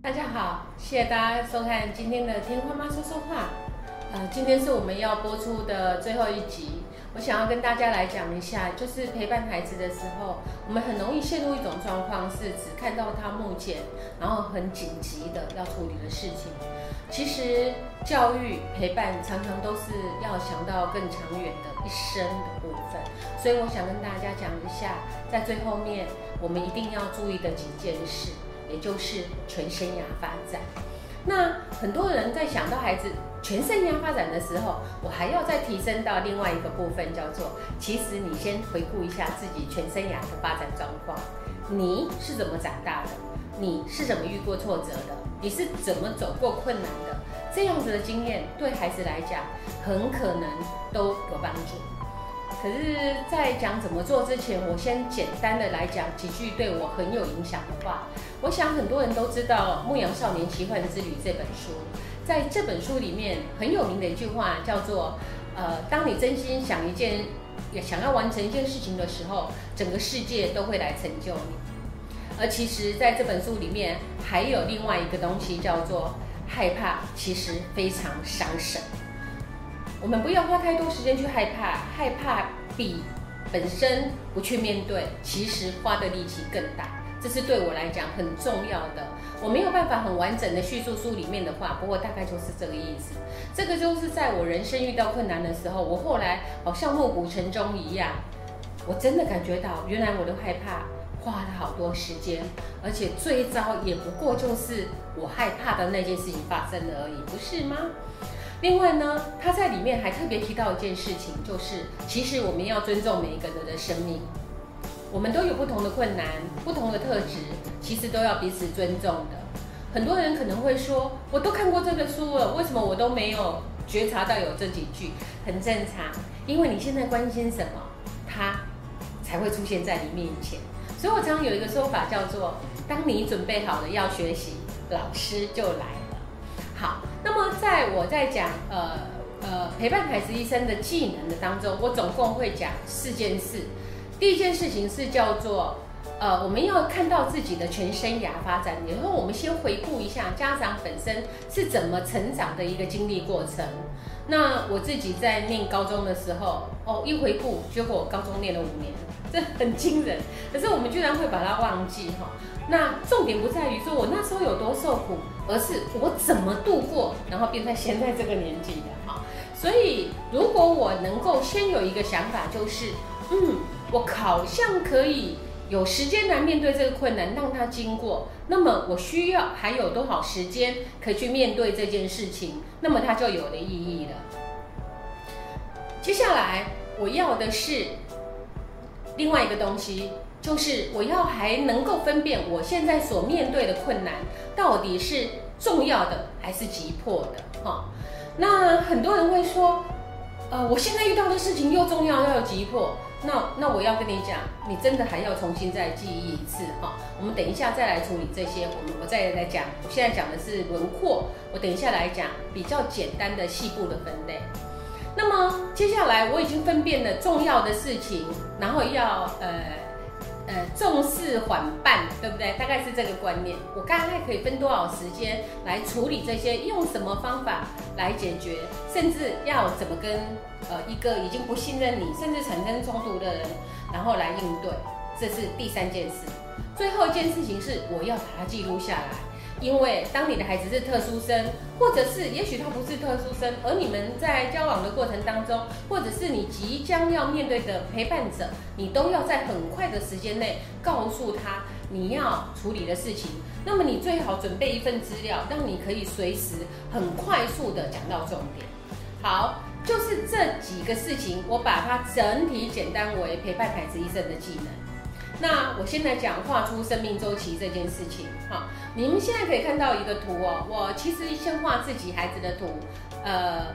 大家好，谢谢大家收看今天的《听花妈说说话》。呃，今天是我们要播出的最后一集，我想要跟大家来讲一下，就是陪伴孩子的时候，我们很容易陷入一种状况，是只看到他目前，然后很紧急的要处理的事情。其实教育陪伴常常都是要想到更长远的一生的部分，所以我想跟大家讲一下，在最后面我们一定要注意的几件事。也就是全生涯发展。那很多人在想到孩子全生涯发展的时候，我还要再提升到另外一个部分，叫做其实你先回顾一下自己全生涯的发展状况。你是怎么长大的？你是怎么遇过挫折的？你是怎么走过困难的？这样子的经验对孩子来讲，很可能都有帮助。可是，在讲怎么做之前，我先简单的来讲几句对我很有影响的话。我想很多人都知道《牧羊少年奇幻之旅》这本书，在这本书里面很有名的一句话叫做：呃，当你真心想一件，也想要完成一件事情的时候，整个世界都会来成就你。而其实，在这本书里面还有另外一个东西叫做害怕，其实非常伤神。我们不要花太多时间去害怕，害怕比本身不去面对，其实花的力气更大。这是对我来讲很重要的。我没有办法很完整的叙述书里面的话，不过大概就是这个意思。这个就是在我人生遇到困难的时候，我后来好像暮鼓晨钟一样，我真的感觉到，原来我的害怕花了好多时间，而且最糟也不过就是我害怕的那件事情发生了而已，不是吗？另外呢，他在里面还特别提到一件事情，就是其实我们要尊重每一个人的生命，我们都有不同的困难、不同的特质，其实都要彼此尊重的。很多人可能会说，我都看过这个书了，为什么我都没有觉察到有这几句？很正常，因为你现在关心什么，他才会出现在你面前。所以我常常有一个说法叫做，当你准备好了要学习，老师就来。好。那么，在我在讲呃呃陪伴孩子一生的技能的当中，我总共会讲四件事。第一件事情是叫做呃我们要看到自己的全生涯发展，然后我们先回顾一下家长本身是怎么成长的一个经历过程。那我自己在念高中的时候，哦一回顾，结果高中念了五年，这很惊人。可是我们居然会把它忘记哈。那重点不在于说我那时候有多受苦，而是我怎么度过，然后变成现在这个年纪的哈。所以如果我能够先有一个想法，就是嗯，我好像可以有时间来面对这个困难，让它经过。那么我需要还有多少时间可以去面对这件事情？那么它就有了意义了。接下来我要的是另外一个东西。就是我要还能够分辨我现在所面对的困难到底是重要的还是急迫的哈。那很多人会说，呃，我现在遇到的事情又重要又急迫，那那我要跟你讲，你真的还要重新再记忆一次哈。我们等一下再来处理这些，我们我再来讲。我现在讲的是轮廓，我等一下来讲比较简单的细部的分类。那么接下来我已经分辨了重要的事情，然后要呃。呃，重视缓办，对不对？大概是这个观念。我大概可以分多少时间来处理这些？用什么方法来解决？甚至要怎么跟呃一个已经不信任你，甚至产生冲突的人，然后来应对？这是第三件事。最后一件事情是，我要把它记录下来。因为当你的孩子是特殊生，或者是也许他不是特殊生，而你们在交往的过程当中，或者是你即将要面对的陪伴者，你都要在很快的时间内告诉他你要处理的事情。那么你最好准备一份资料，让你可以随时很快速的讲到重点。好，就是这几个事情，我把它整体简单为陪伴孩子一生的技能。那我先来讲画出生命周期这件事情。好，你们现在可以看到一个图哦。我其实先画自己孩子的图，呃，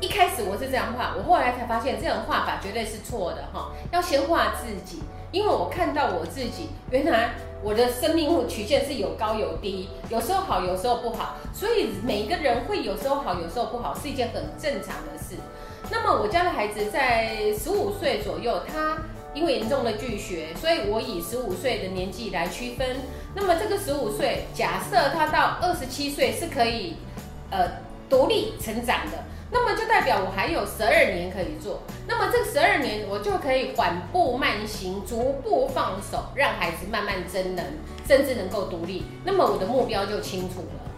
一开始我是这样画，我后来才发现这种画法绝对是错的哈。要先画自己，因为我看到我自己，原来我的生命曲线是有高有低，有时候好，有时候不好，所以每个人会有时候好，有时候不好，是一件很正常的事。那么我家的孩子在十五岁左右，他。因为严重的拒学，所以我以十五岁的年纪来区分。那么这个十五岁，假设他到二十七岁是可以，呃，独立成长的，那么就代表我还有十二年可以做。那么这十二年，我就可以缓步慢行，逐步放手，让孩子慢慢增能，甚至能够独立。那么我的目标就清楚了。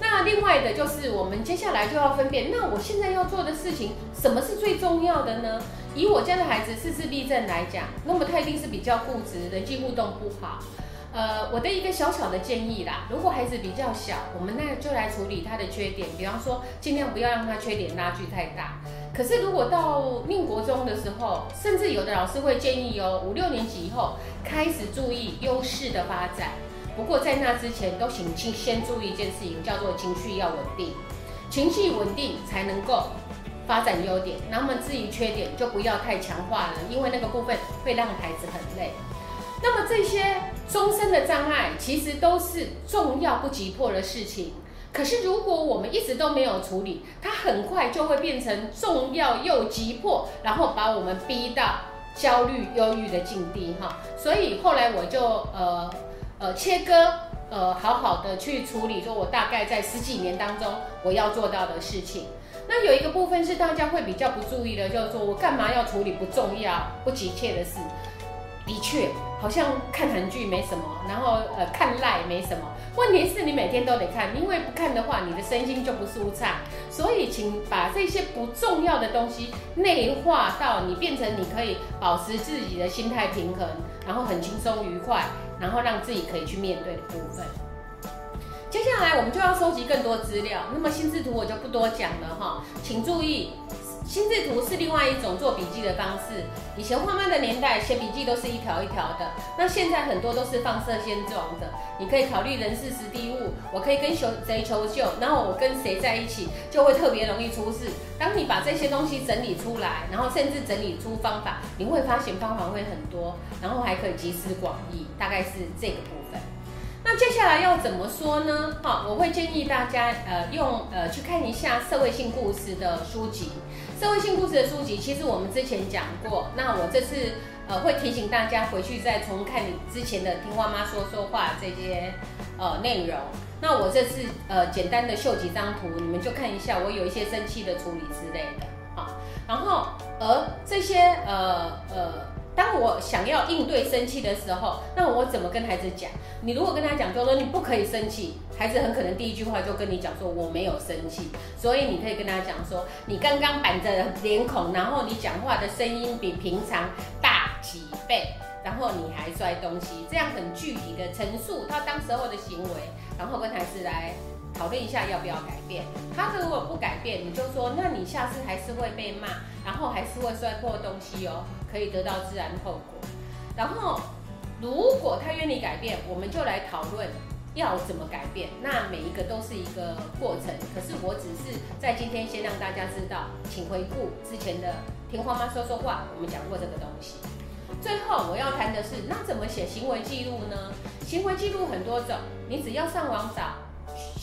那另外的就是我们接下来就要分辨，那我现在要做的事情，什么是最重要的呢？以我家的孩子是自闭症来讲，那么他一定是比较固执，人际互动不好。呃，我的一个小小的建议啦，如果孩子比较小，我们那就来处理他的缺点，比方说尽量不要让他缺点拉距太大。可是如果到念国中的时候，甚至有的老师会建议哦，五六年级以后开始注意优势的发展。不过在那之前，都请先先注意一件事情，叫做情绪要稳定，情绪稳定才能够发展优点。那么至于缺点，就不要太强化了，因为那个部分会让孩子很累。那么这些终身的障碍，其实都是重要不急迫的事情。可是如果我们一直都没有处理，它很快就会变成重要又急迫，然后把我们逼到焦虑、忧郁的境地哈。所以后来我就呃。呃，切割，呃，好好的去处理，说我大概在十几年当中我要做到的事情。那有一个部分是大家会比较不注意的，就是说我干嘛要处理不重要、不急切的事？的确，好像看韩剧没什么，然后呃看赖没什么。问题是你每天都得看，因为不看的话，你的身心就不舒畅。所以，请把这些不重要的东西内化到你变成你可以保持自己的心态平衡，然后很轻松愉快，然后让自己可以去面对的部分。接下来我们就要收集更多资料，那么心智图我就不多讲了哈，请注意。心智图是另外一种做笔记的方式。以前画漫的年代，写笔记都是一条一条的。那现在很多都是放射线状的。你可以考虑人事实地物，我可以跟谁求救，然后我跟谁在一起，就会特别容易出事。当你把这些东西整理出来，然后甚至整理出方法，你会发现方法会很多，然后还可以集思广益。大概是这个部分。那接下来要怎么说呢？好，我会建议大家，呃，用呃去看一下社会性故事的书籍。社会性故事的书籍，其实我们之前讲过。那我这次呃会提醒大家回去再重看你之前的听妈妈说说话这些呃内容。那我这次呃简单的秀几张图，你们就看一下，我有一些生气的处理之类的，啊。然后而这些呃呃。当我想要应对生气的时候，那我怎么跟孩子讲？你如果跟他讲，就说你不可以生气，孩子很可能第一句话就跟你讲说我没有生气。所以你可以跟他讲说，你刚刚板着脸孔，然后你讲话的声音比平常大几倍，然后你还摔东西，这样很具体的陈述他当时候的行为，然后跟孩子来。讨论一下要不要改变。他如果不改变，你就说，那你下次还是会被骂，然后还是会摔破东西哦，可以得到自然后果。然后，如果他愿意改变，我们就来讨论要怎么改变。那每一个都是一个过程。可是我只是在今天先让大家知道，请回顾之前的听花妈说说话，我们讲过这个东西。最后我要谈的是，那怎么写行为记录呢？行为记录很多种，你只要上网找。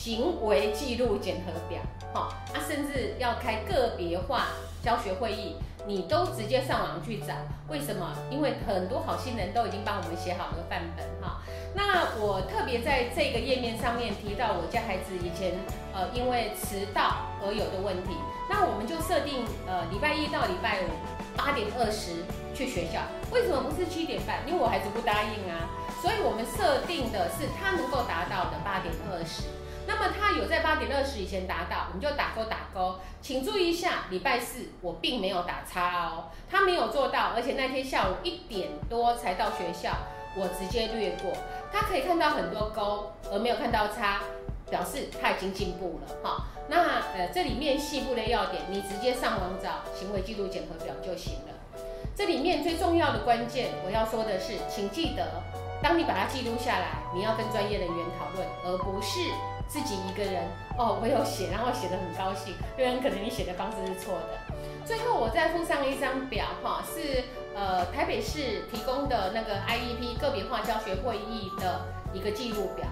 行为记录检核表，哈，啊，甚至要开个别化教学会议，你都直接上网去找。为什么？因为很多好心人都已经帮我们写好了范本，哈。那我特别在这个页面上面提到我家孩子以前，呃，因为迟到而有的问题，那我们就设定，呃，礼拜一到礼拜五八点二十去学校。为什么不是七点半？因为我孩子不答应啊。所以我们设定的是他能够达到的八点二十。那么他有在八点二十以前达到，我们就打勾打勾。请注意一下，礼拜四我并没有打叉哦，他没有做到，而且那天下午一点多才到学校，我直接略过。他可以看到很多勾，而没有看到叉，表示他已经进步了哈。那呃这里面细部的要点，你直接上网找行为记录检核表就行了。这里面最重要的关键，我要说的是，请记得，当你把它记录下来，你要跟专业人员讨论，而不是。自己一个人哦，我有写，然后写的很高兴。有人可能你写的方式是错的。最后我再附上一张表哈，是呃台北市提供的那个 IEP 个别化教学会议的一个记录表。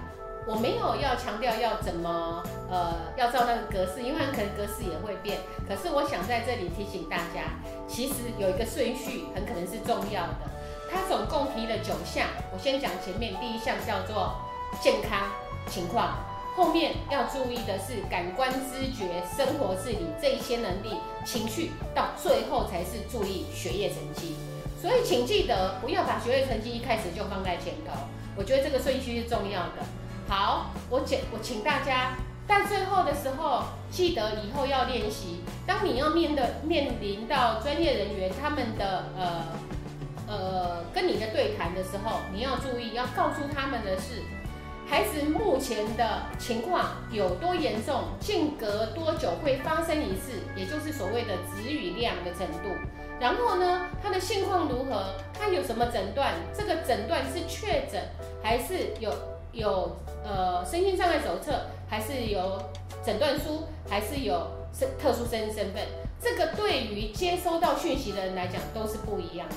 我没有要强调要怎么呃要照那个格式，因为可能格式也会变。可是我想在这里提醒大家，其实有一个顺序很可能是重要的。它总共提了九项，我先讲前面第一项叫做健康情况，后面要注意的是感官知觉、生活自理这一些能力、情绪，到最后才是注意学业成绩。所以请记得不要把学业成绩一开始就放在前头，我觉得这个顺序是重要的。好，我请我请大家。在最后的时候，记得以后要练习。当你要面的面临到专业人员他们的呃呃跟你的对谈的时候，你要注意，要告诉他们的是，孩子目前的情况有多严重，间隔多久会发生一次，也就是所谓的子语量的程度。然后呢，他的现况如何？他有什么诊断？这个诊断是确诊还是有有呃身心障碍手册？还是有诊断书，还是有身特殊身身份，这个对于接收到讯息的人来讲都是不一样的。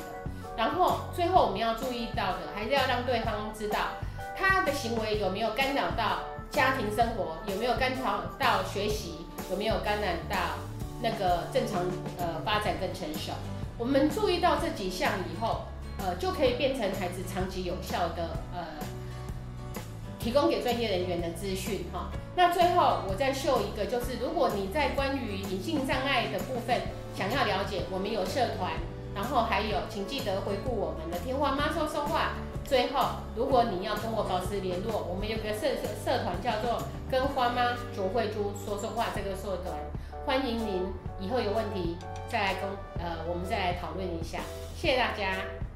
然后最后我们要注意到的，还是要让对方知道他的行为有没有干扰到家庭生活，有没有干扰到学习，有没有干扰到那个正常呃发展跟成熟。我们注意到这几项以后，呃，就可以变成孩子长期有效的呃。提供给专业人员的资讯哈，那最后我再秀一个，就是如果你在关于隐性障碍的部分想要了解，我们有社团，然后还有，请记得回复我们的天花妈说说话。最后，如果你要跟我保持联络，我们有个社社社团叫做跟花妈卓慧珠说说话这个社团，欢迎您以后有问题再来跟呃我们再来讨论一下，谢谢大家。